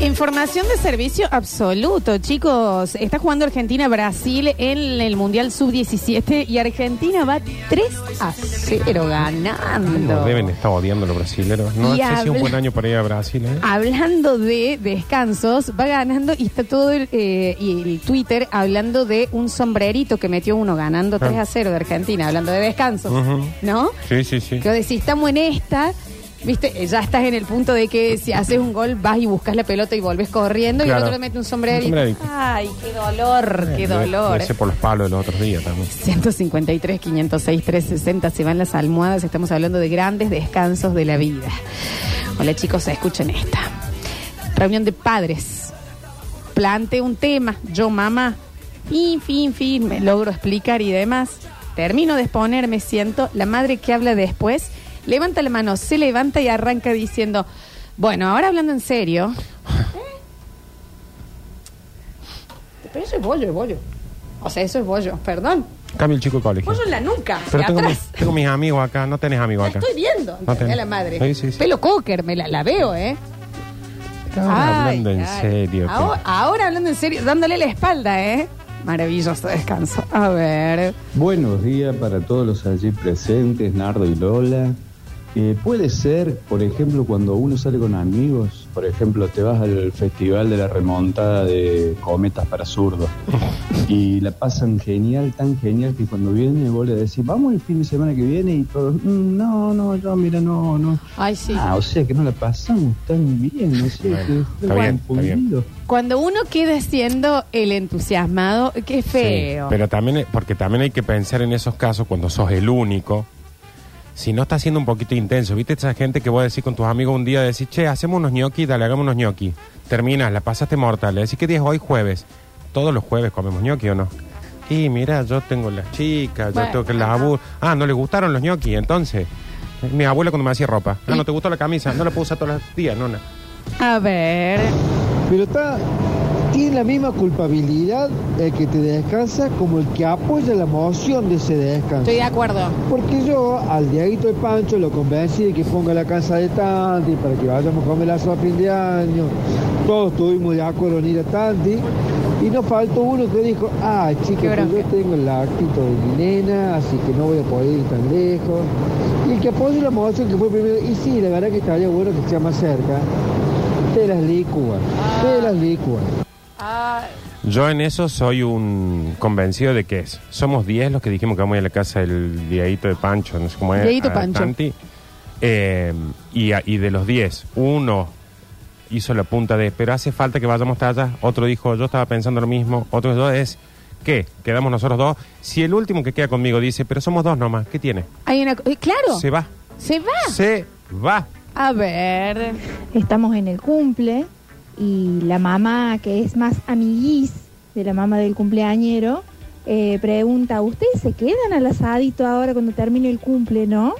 Información de servicio absoluto, chicos. Está jugando Argentina-Brasil en el Mundial Sub-17 y Argentina va 3 a 0 ganando. Deben estar odiando los brasileños. No Y sé si es un buen año para ir a Brasil, ¿eh? Hablando de descansos, va ganando y está todo el, eh, y el Twitter hablando de un sombrerito que metió uno ganando 3 a 0 de Argentina, hablando de descansos, Ujú. ¿no? Sí, sí, sí. Que decís, estamos en esta, viste, ya estás en el punto de que si haces un gol vas y buscas la pelota y volves corriendo y el Claro. otro le mete un sombrerito. Un sombrerito. Ay, qué dolor, qué Eh, dolor. Ese por los palos de los otros días también. 153, 506, 360, se van las almohadas, estamos hablando de grandes descansos de la vida. Hola chicos, escuchen esta. Reunión de padres. Plante un tema, yo mamá, fin, fin, fin, me logro explicar y demás. Termino de exponer, me siento, la madre que habla después, levanta la mano, se levanta y arranca diciendo, bueno, ahora hablando en serio. Pero eso es bollo, es bollo. O sea, eso es bollo, perdón. Cambio el chico de colegio. Pollo en la nuca, Pero de tengo, atrás. mis, tengo mis amigos acá, no tenés amigos La acá. estoy viendo, No entendé te- a la madre. Sí, sí, sí. Pelo cocker, me la, la veo, ¿eh? Ahora Ay, hablando en serio. Ahora, ahora hablando en serio, dándole la espalda, ¿eh? Maravilloso descanso. A ver. Buenos días para todos los allí presentes, Nardo y Lola. Eh, puede ser, por ejemplo, cuando uno sale con amigos, por ejemplo, te vas al festival de la remontada de cometas para zurdos y la pasan genial, tan genial que cuando viene vos le decís, vamos el fin de semana que viene y todos, "Mm, no, no, yo, mira, no, no. Ay, sí. Ah, o sea que no la pasamos tan bien, no sé, Bueno, que está bien, está bien. confundido. Cuando uno queda siendo el entusiasmado, qué feo. Sí, pero también, porque también hay que pensar en esos casos cuando sos el único. Si no está siendo un poquito intenso, ¿viste esa gente que vos decís con tus amigos un día, decís, che, hacemos unos ñoquis, dale, hagamos unos ñoquis. Terminas, la pasaste mortal, le decís, ¿qué día es hoy? Jueves. Todos los jueves comemos ñoqui o no. Y mira, yo tengo las chicas, yo tengo que las abu... Ah, no le gustaron los ñoquis, entonces. Mi abuela cuando me hacía ropa. Ah, Y- no te gustó la camisa, no la puedo usar todos los días, no, no. A ver. Pero está, tiene la misma culpabilidad el que te descansa como el que apoya la moción de ese descanso. Estoy de acuerdo. Porque yo al Dieguito de Pancho lo convencí de que ponga la casa de Tanti para que vayamos a comer asado a fin de año. Todos estuvimos de acuerdo en ir a Tanti. Y nos faltó uno que dijo, ah, chica, pues yo tengo el actito de mi nena, así que no voy a poder ir tan lejos. Y el que apoya la moción que fue primero, y sí, la verdad que estaría bueno que sea más cerca. Te las licúa, te las licúa. Ah, Yo en eso soy un convencido de que es. Somos 10 los que dijimos que vamos a ir a la casa del Dieguito de Pancho, no sé cómo es. Dieguito a Pancho. Santi. Eh, y, a- y de los 10, uno hizo la punta de, pero hace falta que vayamos hasta allá. Otro dijo, yo estaba pensando lo mismo. Otro dos es, ¿qué? Quedamos nosotros dos. Si el último que queda conmigo dice, pero somos dos nomás, ¿qué tiene? hay una. eh, claro. Se va. Se va. Se va. A ver. Estamos en el cumple y la mamá, que es más amiguis de la mamá del cumpleañero, eh, pregunta, ¿ustedes se quedan al asadito ahora cuando termine el cumple, no?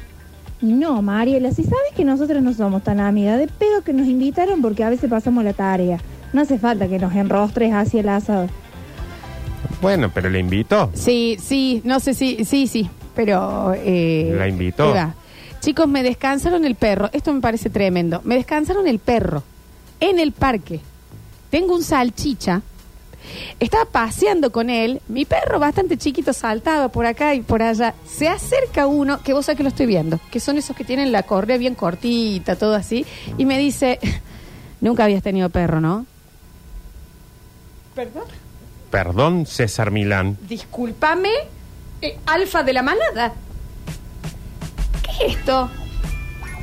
Y no, Mariela, si sabes que nosotros no somos tan amigas, de pedo que nos invitaron porque a veces pasamos la tarea. No hace falta que nos enrostres hacia el asado. Bueno, pero le invito. Sí, sí, no sé si, sí, sí, pero... eh, La invitó. Chicos, me descansaron el perro. Esto me parece tremendo. Me descansaron el perro en el parque. Tengo un salchicha. Estaba paseando con él. Mi perro, bastante chiquito, saltaba por acá y por allá. Se acerca uno, que vos sabés que lo estoy viendo, que son esos que tienen la correa bien cortita, todo así. Y me dice, nunca habías tenido perro, ¿no? ¿Perdón? Perdón, César Milán. Discúlpame, eh, alfa de la manada. ¿Qué es esto?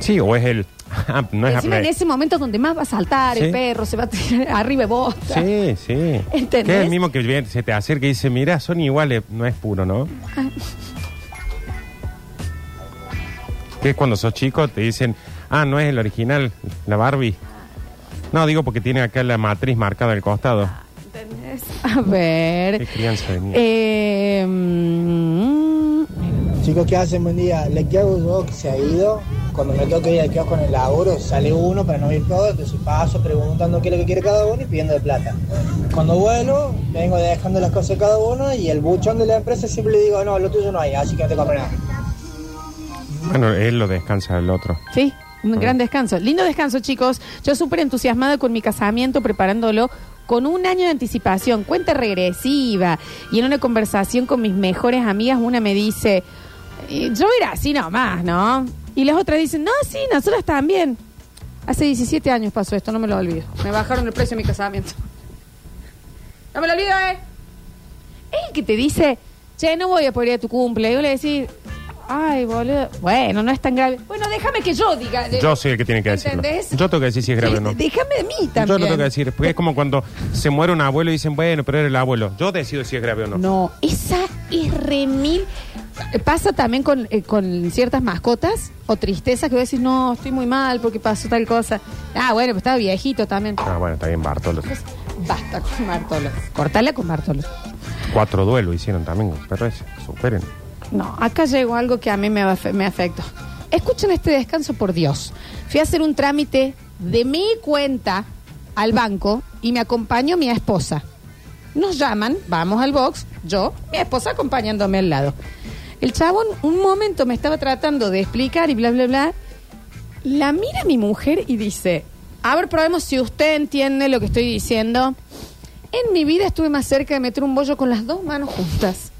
Sí, o es el... Ah, no es Encima en ese momento donde más va a saltar el Sí. perro, se va a tirar arriba de vos. Sí, sí. ¿Entendés? Que es el mismo que viene- se te acerca y dice, mira, son iguales, no es puro, ¿no? Que es cuando sos chico, te dicen, ah, no es el original, la Barbie. No, digo porque tiene acá la matriz marcada al costado. ¿Entendés? A Qué ver. crianza de mierda. Eh, mm, Chicos, ¿qué hacen? Buen día. Le que hago yo que se ha ido. Cuando me toca ir al kiosco con el laburo, sale uno para no ir todo, entonces paso preguntando qué es lo que quiere cada uno y pidiendo de plata. Cuando vuelvo, vengo dejando las cosas de cada uno y el buchón de la empresa siempre le digo, no, lo tuyo no hay, así que no te compro nada. Bueno, él lo descansa el otro. sí, Un gran descanso. Lindo descanso, chicos. Yo súper entusiasmada con mi casamiento, preparándolo con un año de anticipación, cuenta regresiva. Y en una conversación con mis mejores amigas, una me dice, "Eh, yo era así nomás, ¿no? Y las otras dicen, no, sí, nosotras también. Hace 17 años pasó esto, no me lo olvido. Me bajaron el precio de mi casamiento. No me lo olvido, ¿eh? Es el que te dice, che, no voy a poder ir a tu cumple. Y yo le decís, ay, boludo. Bueno, no es tan grave. Bueno, déjame que yo diga. Yo soy el que tiene que decirlo. ¿Entendés? Yo tengo que decir si es grave o no. Déjame de mí Yo también. lo tengo que decir, porque es como cuando se muere un abuelo y dicen, bueno, pero era el abuelo. Yo decido si es grave o no. No, esa es remil. Pasa también con, eh, con ciertas mascotas o tristezas que vos decís, no, estoy muy mal porque pasó tal cosa. Ah, bueno, pues estaba viejito también. Ah, bueno, está bien, Bartolo. Basta con Bartolo. Cortala con Bartolo. Cuatro duelos hicieron también, pero ese, superen. No, acá llegó algo que a mí me, afe- me afectó. Escuchen este descanso, por Dios. Fui a hacer un trámite de mi cuenta al banco y me acompañó mi esposa. Nos llaman, vamos al box, yo, mi esposa acompañándome al lado. El chabón un momento me estaba tratando de explicar y bla, bla, bla. La mira mi mujer y dice, a ver, probemos si usted entiende lo que estoy diciendo. En mi vida estuve más cerca de meter un bollo con las dos manos juntas.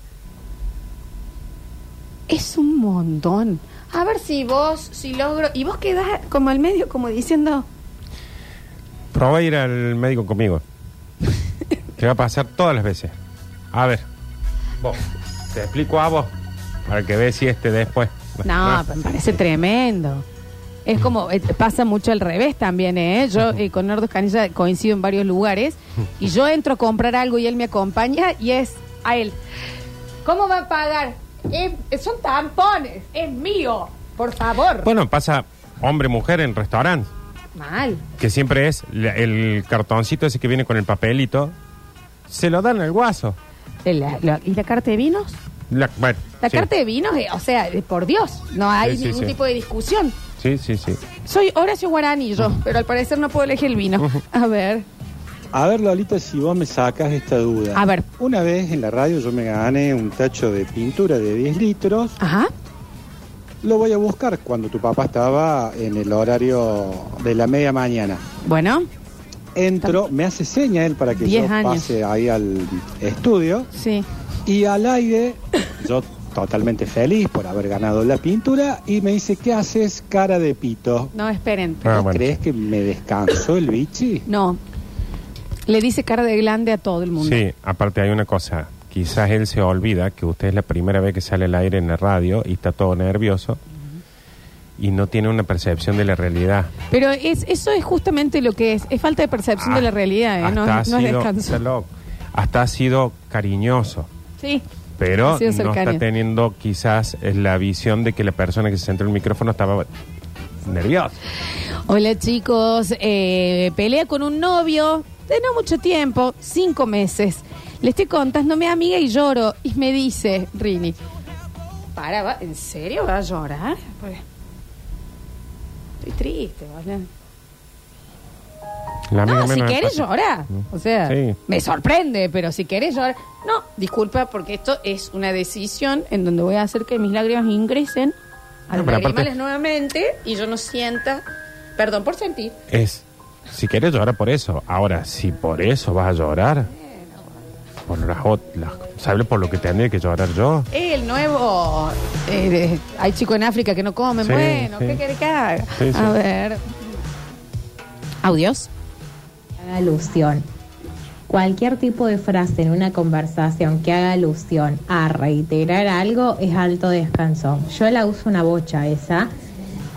Es un montón. A ver si vos, si logro. Y vos quedás como al medio, como diciendo. Probá ir al médico conmigo. Te va a pasar todas las veces. A ver, vos, te explico a vos, para que veas si este después. No, me parece tremendo. Es como, eh, pasa mucho al revés también, ¿eh? Yo eh, con Nardo Canilla coincido en varios lugares y yo entro a comprar algo y él me acompaña y es a él. ¿Cómo va a pagar? Es- son tampones, es mío, por favor. Bueno, pasa hombre-mujer en restaurante, Mal. que siempre es la- el cartoncito ese que viene con el papelito. Se lo dan al guaso. La- la- ¿Y la carta de vinos? La, bueno, La sí. carta de vinos, eh, o sea, por Dios, no hay Sí, sí, ningún sí. tipo de discusión. Sí, sí, sí. Soy Horacio Guarani yo, pero al parecer no puedo elegir el vino. A ver. A ver, Lolita, si vos me sacas esta duda. A ver. Una vez en la radio yo me gané un tacho de pintura de 10 litros. Ajá. Lo voy a buscar cuando tu papá estaba en el horario de la media mañana. Bueno, Entro, me hace seña él para que 10 yo años. pase ahí al estudio. sí. Y al aire, yo totalmente feliz por haber ganado la pintura. Y me dice, ¿qué haces, cara de pito? No, esperen. Ah, ¿Vos bueno. ¿Crees que me descansó el bichi? No. Le dice cara de glande a todo el mundo. Sí, aparte hay una cosa. Quizás él se olvida que usted es la primera vez que sale al aire en la radio y está todo nervioso y no tiene una percepción de la realidad. Pero es, eso es justamente lo que es. Es falta de percepción de la realidad, ¿eh? no, ha no es descanso. Hasta ha sido cariñoso, Sí. pero no está teniendo quizás eh, la visión de que la persona que se sentó en el micrófono estaba nerviosa. Hola chicos, eh, pelea con un novio de no mucho tiempo, cinco meses. Le estoy contando a mi amiga y lloro. Y me dice, Rini, para, va- ¿en serio va a llorar? Estoy triste, ¿vale? La No, si querés llorar. O sea, Sí. me sorprende, pero si querés llorar. No, disculpa, porque esto es una decisión en donde voy a hacer que mis lágrimas ingresen a No, los aparte- lagrimales nuevamente y yo no sienta. Perdón por sentir. Es, si quieres llorar por eso. Ahora, si por eso vas a llorar, por las, las- ¿sabes por lo que tendría que llorar yo? El nuevo. eh, hay chicos en África que no comen. Sí, bueno, sí. ¿qué quiere que haga? A ver. Audios. Haga alusión. Cualquier tipo de frase en una conversación que haga alusión a reiterar algo es alto descanso. Yo la uso una bocha esa.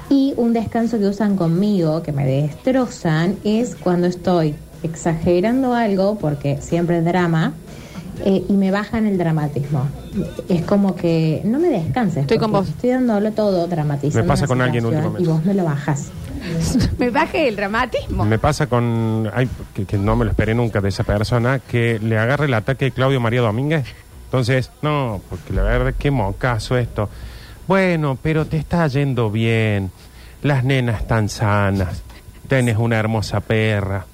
Y un descanso que usan conmigo, que me destrozan, es cuando estoy exagerando algo, porque siempre es drama, eh, y me bajan el dramatismo. Es como que no me descanses. Estoy con vos. Estoy dándolo todo, dramatizando. Me pasa una con alguien últimamente. Y vos me lo bajas. Me baje el dramatismo. Me pasa con. ay, que, que no me lo esperé nunca de esa persona, que le agarre el ataque de Claudio María Domínguez. Entonces, no, porque la verdad, qué mocazo esto. Bueno, pero te está yendo bien. Las nenas están sanas. Tenés una hermosa perra.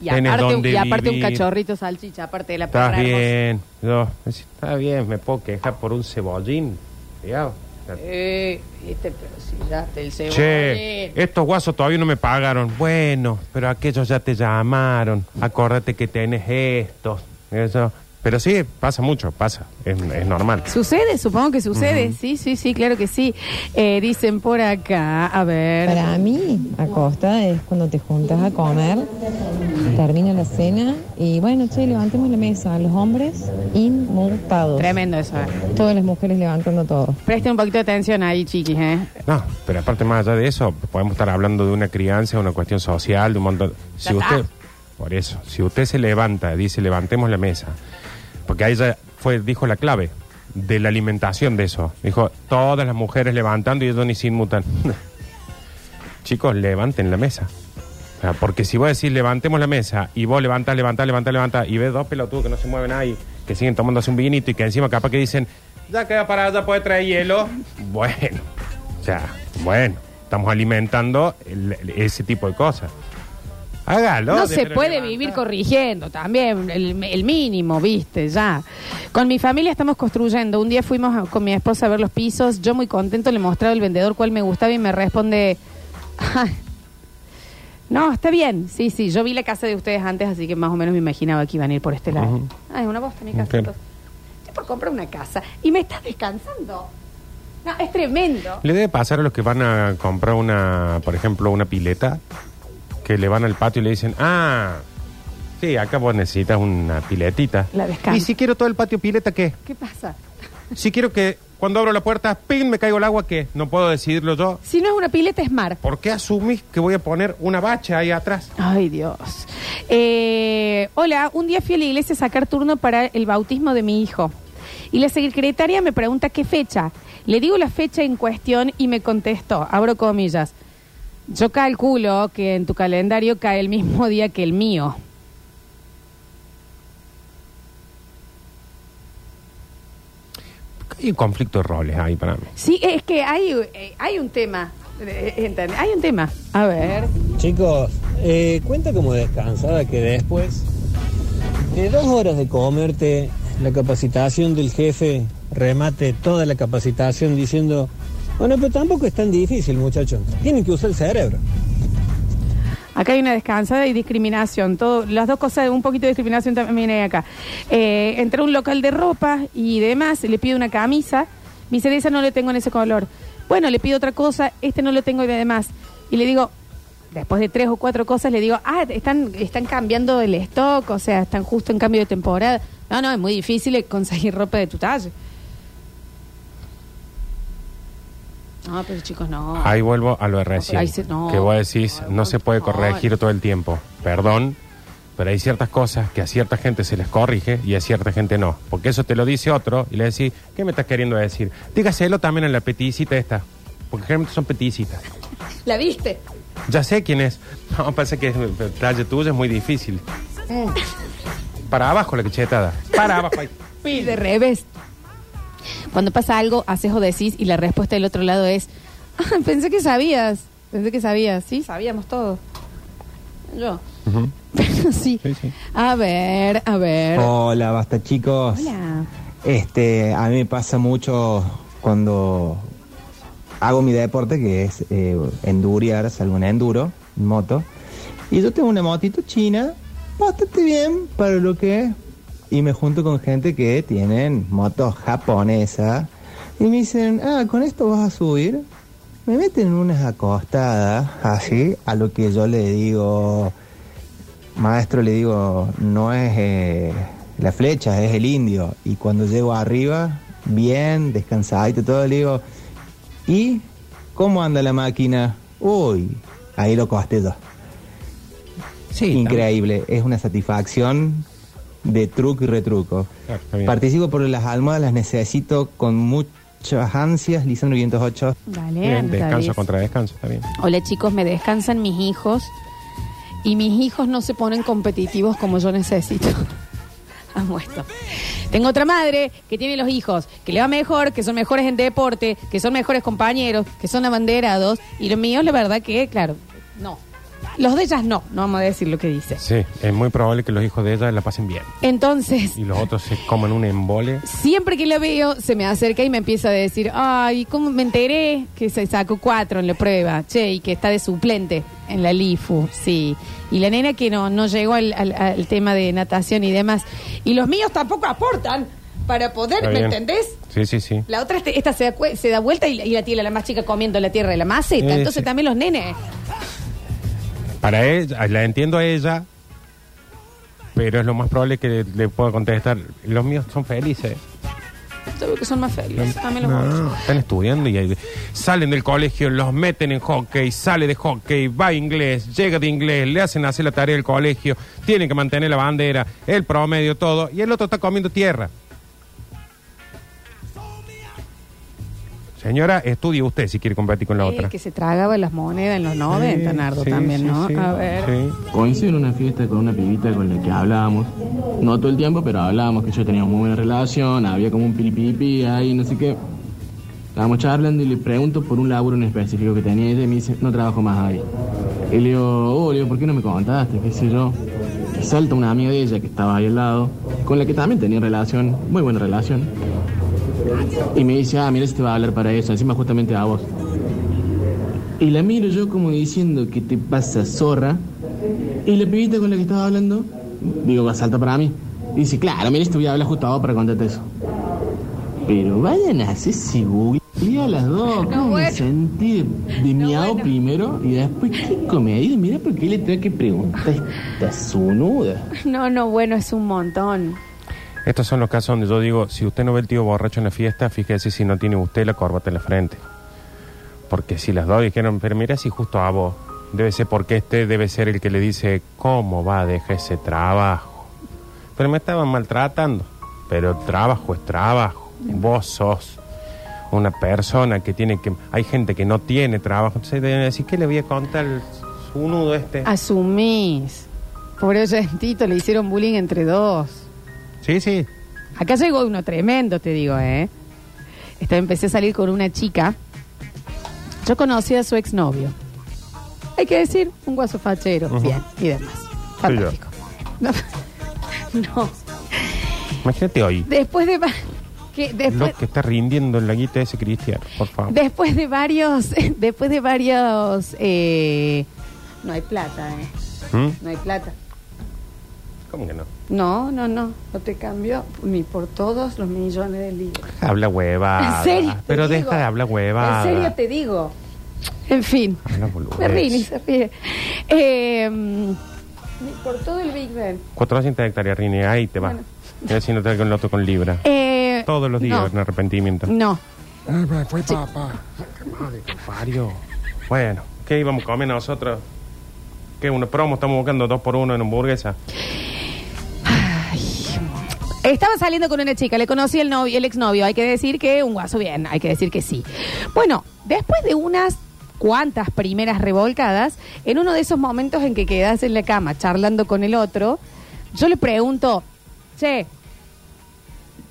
Y tenés aparte, dónde y aparte un cachorrito salchicha, aparte de la Estás perra hermosa. bien. Yo, está bien, me puedo quejar por un cebollín. Cuidado. Eh, viste, pero si ya te el Che, estos guasos todavía no me pagaron. Bueno, pero aquellos ya te llamaron. Acordate que tenés estos. Eso. Pero sí, pasa mucho, pasa. Es, es normal. Sucede, supongo que sucede. Sí, sí, sí, claro que sí. Eh, dicen por acá, a ver. Para mí, acosta es cuando te juntas a comer, termina la cena y bueno, che, levantemos la mesa. Los hombres inmutados. Tremendo eso. eh. Todas las mujeres levantando todo. Presten un poquito de atención ahí, chiquis, ¿eh? No, pero aparte más allá de eso, podemos estar hablando de una crianza, una cuestión social, de un montón. Si usted, por eso, si usted se levanta, dice levantemos la mesa, porque ahí ya fue, dijo la clave de la alimentación de eso. Dijo todas las mujeres levantando y ellos ni se inmutan. Chicos, levanten la mesa. O sea, porque si vos decís levantemos la mesa y vos levantás, levantás, levantás, levantás y ves dos pelotudos que no se mueven ahí, que siguen tomándose un vinito y que encima capaz que dicen, ya queda parada, ya puede traer hielo. Bueno, o sea, bueno, estamos alimentando el- ese tipo de cosas. Hágalo. No se puede levantar. vivir corrigiendo también, el, el mínimo, viste, ya. Con mi familia estamos construyendo. Un día fuimos a- con mi esposa a ver los pisos. Yo muy contento le mostraba al vendedor cuál me gustaba y me responde, "Ay, no, está bien. Sí, sí, yo vi la casa de ustedes antes, así que más o menos me imaginaba que iban a ir por este lado. Ujú. Una bosta mi casa. Ok. entonces. Estoy por comprar una casa y me estás descansando. No, es tremendo. Le debe pasar a los que van a comprar una, por ejemplo, una pileta, que le van al patio y le dicen, ah, sí, acá vos necesitas una piletita. La descanso. Y si quiero todo el patio pileta, ¿qué? ¿Qué pasa? Si quiero que cuando abro la puerta, ping, me caigo el agua, ¿qué? No puedo decidirlo yo. Si no es una pileta, es mar. ¿Por qué asumís que voy a poner una bacha ahí atrás? Ay, Dios. Eh, hola, un día fui a la iglesia a sacar turno para el bautismo de mi hijo. Y la secretaria me pregunta qué fecha. Le digo la fecha en cuestión y me contestó, abro comillas, yo calculo que en tu calendario cae el mismo día que el mío. Hay un conflicto de roles ahí para mí. Sí, es que hay, eh, hay un tema. eh, ¿entendés? Hay un tema. A ver. Chicos, eh, cuenta como descansada que después de dos horas de comerte la capacitación del jefe, remate toda la capacitación diciendo, bueno, pero tampoco es tan difícil, muchachos. Tienen que usar el cerebro. Acá hay una descansada y discriminación. Todo, las dos cosas, un poquito de discriminación también hay acá. Eh, entré a un local de ropa y demás, le pido una camisa. De esa no le tengo en ese color. Bueno, le pido otra cosa, este no lo tengo y demás. Y le digo, después de tres o cuatro cosas, le digo, ah, están, están cambiando el stock, o sea, están justo en cambio de temporada. No, no, es muy difícil conseguir ropa de tu talla. No, pero chicos, no. Ahí vuelvo a lo de recién. Ahí se- no, que vos decís, no, se puede no. corregir todo el tiempo. Perdón, pero hay ciertas cosas que a cierta gente se les corrige y a cierta gente no. Porque eso te lo dice otro y le decís, ¿qué me estás queriendo decir? Dígaselo también a la peticita esta. Porque generalmente son peticitas. ¿La viste? Ya sé quién es. No, pasa que el talle tuyo es muy difícil. Para abajo la cachetada. Para abajo. ahí. Y de revés. Cuando pasa algo, haces o decís y la respuesta del otro lado es, "Ah, pensé que sabías, pensé que sabías, sí, sabíamos todo. Yo. Pero sí. Sí, sí. A ver, a ver. Hola, basta chicos. Hola. Este, a mí me pasa mucho cuando hago mi deporte, que es eh, enduriar, salgo en enduro, en moto. Y yo tengo una motito china, bastante bien para lo que es. Y me junto con gente que tienen motos japonesas. Y me dicen, ah, ¿con esto vas a subir? Me meten unas acostadas, así, a lo que yo le digo, maestro, le digo, no es eh, la flecha, es el indio. Y cuando llego arriba, bien, descansadito, todo, le digo, ¿y cómo anda la máquina? Uy, ahí lo costé yo. Sí, Increíble, es una satisfacción de truco y retruco. Bien. Participo por las almohadas, las necesito con muchas ansias, Lisandro 508. Dale, Bien, descanso contra descanso, está bien. Hola chicos, me descansan mis hijos y mis hijos no se ponen competitivos como yo necesito. Amo esto. Tengo otra madre que tiene los hijos, que le va mejor, que son mejores en deporte, que son mejores compañeros, que son abanderados. Y los míos, la verdad que, claro, no. Los de ellas no, no vamos a decir lo que dice. Sí, es muy probable que los hijos de ella la pasen bien. Entonces, Y los otros se coman un embole. siempre que la veo, se me acerca y me empieza a decir, ay, ¿cómo me enteré que se sacó cuatro en la prueba? Che, y que está de suplente en la LIFU, sí. Y la nena que no, no llegó al, al- al tema de natación y demás. Y los míos tampoco aportan para poder, Está ¿me bien. entendés? Sí, sí, sí. La otra, este- esta se da, cue- se da vuelta y, la- y la tira la más chica comiendo la tierra de la maceta. Sí, Entonces sí. también los nenes. Para ella, la entiendo a ella, pero es lo más probable que le, pueda contestar. Los míos son felices. Yo veo que son más felices. También los No, están estudiando y ahí- salen del colegio, los meten en hockey, sale de hockey, va a inglés, llega de inglés, le hacen hacer la tarea del colegio, tienen que mantener la bandera, el promedio, todo, y el otro está comiendo tierra. Señora, estudie usted si quiere competir con la otra. que se tragaba las monedas en los 90, Nardo, sí, también, sí, ¿no? sí, a ver. sí. Coincido en una fiesta con una pibita con la que hablábamos, no todo el tiempo, pero hablábamos que yo tenía muy buena relación, había como un piripipi ahí, no sé qué. Estábamos charlando y le pregunto por un laburo en específico que tenía ella y me dice, no trabajo más ahí. Y le digo, oh, le digo, ¿por qué no me contaste? ¿Qué sé yo? Y salta una amiga de ella que estaba ahí al lado, con la que también tenía relación, muy buena relación. Y me dice, ah, mira, si te va a hablar para eso, encima justamente a vos. Y la miro yo como diciendo, ¿qué te pasa, zorra? Y la pibita con la que estaba hablando, digo, va salta para mí. Y dice, claro, mira, te voy a hablar justo a vos para contarte eso. Pero vayan a hacerse google a las dos. ¿Cómo me sentí de, miau primero? Y después, qué comedido. Mira, ¿por qué le tengo que preguntar esta sunuda? No, no, bueno, es un montón. Estos son los casos donde yo digo, si usted no ve el tío borracho en la fiesta, fíjese si no tiene usted la corbata en la frente. Porque si las dos dijeron, pero mira si justo a vos, debe ser porque este debe ser el que le dice, ¿cómo va a dejar ese trabajo? Pero me estaban maltratando. Pero trabajo es trabajo. Vos sos una persona que tiene que... Hay gente que no tiene trabajo. Entonces deben decir, ¿qué le voy a contar su nudo este? Asumís. Por eso a Tito le hicieron bullying entre dos. Sí, sí. Acá llegó uno tremendo, te digo, ¿eh? Esta, empecé a salir con una chica. Yo conocí a su exnovio. Hay que decir, un guaso fachero. Ujú. Bien, y demás. Fantástico. No. no. Imagínate hoy. Después de... va- que después, Lo que está rindiendo en la guita ese cristiano, por favor. después de varios... Después de varios... eh, no hay plata, ¿eh? ¿Mm? No hay plata. ¿Cómo que no? No, no, no. No te cambio ni por todos los millones de libras. Habla huevada. En serio, te Pero digo. deja de hablar huevada. En serio te digo. En fin. Habla ríe se ríe. Eh, ni por todo el Big Ben. 400 hectáreas, Rini, ahí te va. Bueno. Estoy haciendo con el otro con libra. Eh, Todos los días no. en arrepentimiento. No. fue papá. Qué madre que parió. Bueno, ¿qué íbamos a comer nosotros? ¿Qué? ¿Una promo? Estamos buscando dos por uno en hamburguesa. Estaba saliendo con una chica, le conocí el novio, el exnovio. Hay que decir que un guaso bien, hay que decir que sí. Bueno, después de unas cuantas primeras revolcadas, en uno de esos momentos en que quedas en la cama charlando con el otro, yo le pregunto, che,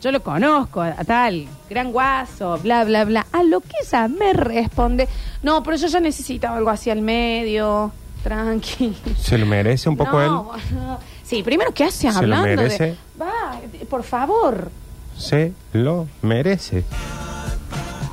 yo lo conozco, a tal, gran guaso, bla, bla, bla. A lo que ella me responde, no, pero yo ya necesitaba algo así al medio, tranqui. ¿Se lo merece un poco no, él? Sí, primero, ¿qué hace ¿Se lo hablando? de- merece? Va, por favor. Se lo merece.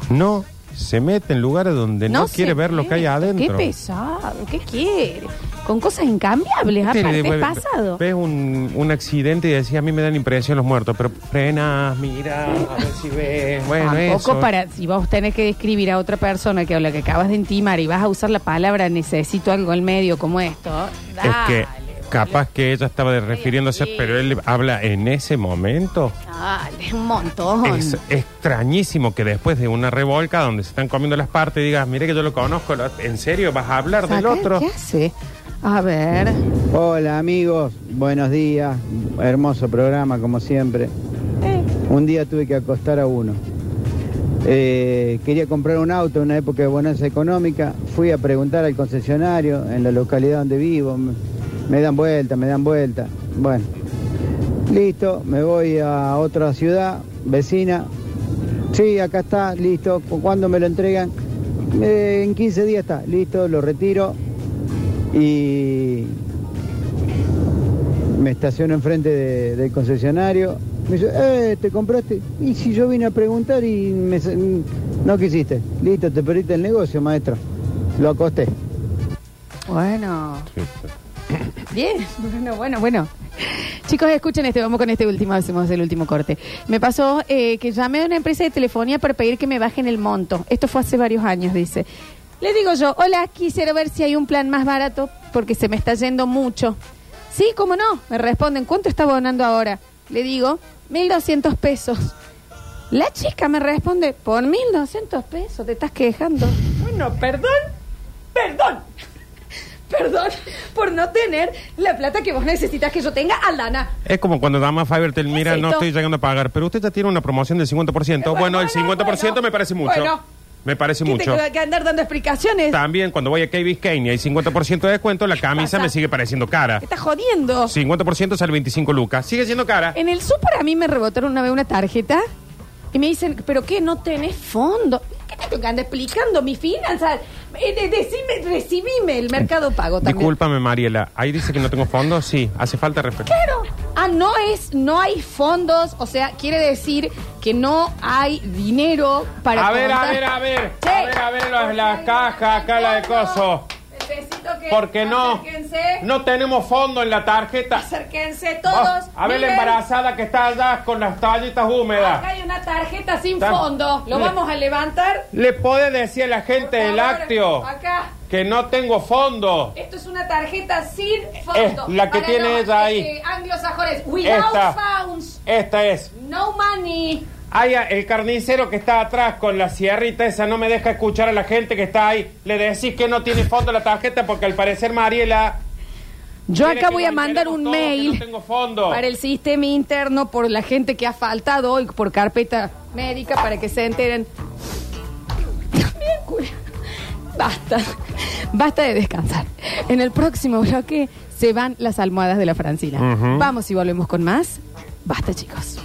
No se mete en lugares donde no, se quiere ver lo que hay adentro. Qué pesado, ¿qué quiere? Con cosas incambiables, aparte, es pasado. Ves un, un accidente y decís, a mí me dan impresión los muertos, pero frena, mira, a ver si ves. Bueno, Tampoco eso. para, si vos tenés que describir a otra persona que a la que acabas de intimar y vas a usar la palabra necesito algo al medio como esto, Es dale, que capaz que ella estaba refiriéndose, pero él habla en ese momento. dale, un montón. Es extrañísimo que después de una revolca donde se están comiendo las partes digas, mire que yo lo conozco, ¿en serio vas a hablar del otro? ¿Qué hace? A ver. Hola amigos, buenos días, hermoso programa como siempre. Un día tuve que acostar a uno. Eh, quería comprar un auto en una época de bonanza económica, fui a preguntar al concesionario en la localidad donde vivo, me, dan vuelta, me dan vuelta. Bueno, listo, me voy a otra ciudad vecina. Sí, acá está, listo. ¿Cuándo me lo entregan? Eh, en 15 días está, listo, lo retiro. Y me estaciono enfrente de- del concesionario. Me dice, eh, ¿te compraste? Y si yo vine a preguntar y me, no quisiste. Listo, te perdiste el negocio, maestro. Lo acosté. Bueno. Bien, bueno, bueno, bueno. Chicos, escuchen este, vamos con este último, hacemos el último corte. Me pasó eh, que llamé a una empresa de telefonía para pedir que me bajen el monto. Esto fue hace varios años, dice. Le digo yo, hola, quisiera ver si hay un plan más barato porque se me está yendo mucho. Sí, cómo no, me responden, ¿cuánto está abonando ahora? Le digo, 1.200 pesos. La chica me responde, por 1.200 pesos, te estás quejando. Bueno, perdón, perdón. Perdón por no tener la plata que vos necesitas que yo tenga, Aldana. Es como cuando Dama Fiber te mira, no esto? estoy llegando a pagar, pero usted ya tiene una promoción del 50%. Bueno, el 50% me parece mucho. bueno. me parece ¿Qué mucho. tengo que andar dando explicaciones? También cuando voy a KB Kane y hay 50% de descuento, la camisa pasa? me sigue pareciendo cara. Me estás jodiendo. 50% sale 25 lucas. Sigue siendo cara. En el súper a mí me rebotaron una vez una tarjeta y me dicen, ¿pero qué? ¿No tenés fondo? ¿Qué te tengo que andar explicando mis finanzas? Eh, de- decime, recibime el mercado pago también. Discúlpame, Mariela. Ahí dice que no tengo fondos. Sí, hace falta respeto. Claro. Ah, no es, no hay fondos, o sea, quiere decir que no hay dinero para A ver, a ver, a ver. Che. A ver, a ver las la cajas, acá la de coso. Necesito que Porque no. acérquense, No tenemos fondo en la tarjeta. acérquense todos. Oh, a ver la Miren, embarazada que está allá con las toallitas húmedas. Acá hay una tarjeta sin Está- fondo. Lo Le- vamos a levantar. ¿Le puede decir a la gente Por del favor, lácteo Acá. que no tengo fondo? Esto es una tarjeta sin fondo. Es la que tiene ella ahí. eh, anglosajones. Without Esta. funds. Esta es. No money. Ay, el carnicero que está atrás con la sierrita esa no me deja escuchar a la gente que está ahí. Le decís que no tiene fondo la tarjeta porque al parecer Mariela... Yo quiere acá que voy a nos enteremos un mail No tengo fondo. para el sistema interno por la gente que ha faltado hoy por carpeta médica para que se enteren. También, cura. Basta. Basta de descansar. En el próximo bloque se van las almohadas de la Francina. Vamos y volvemos con más. Basta, chicos.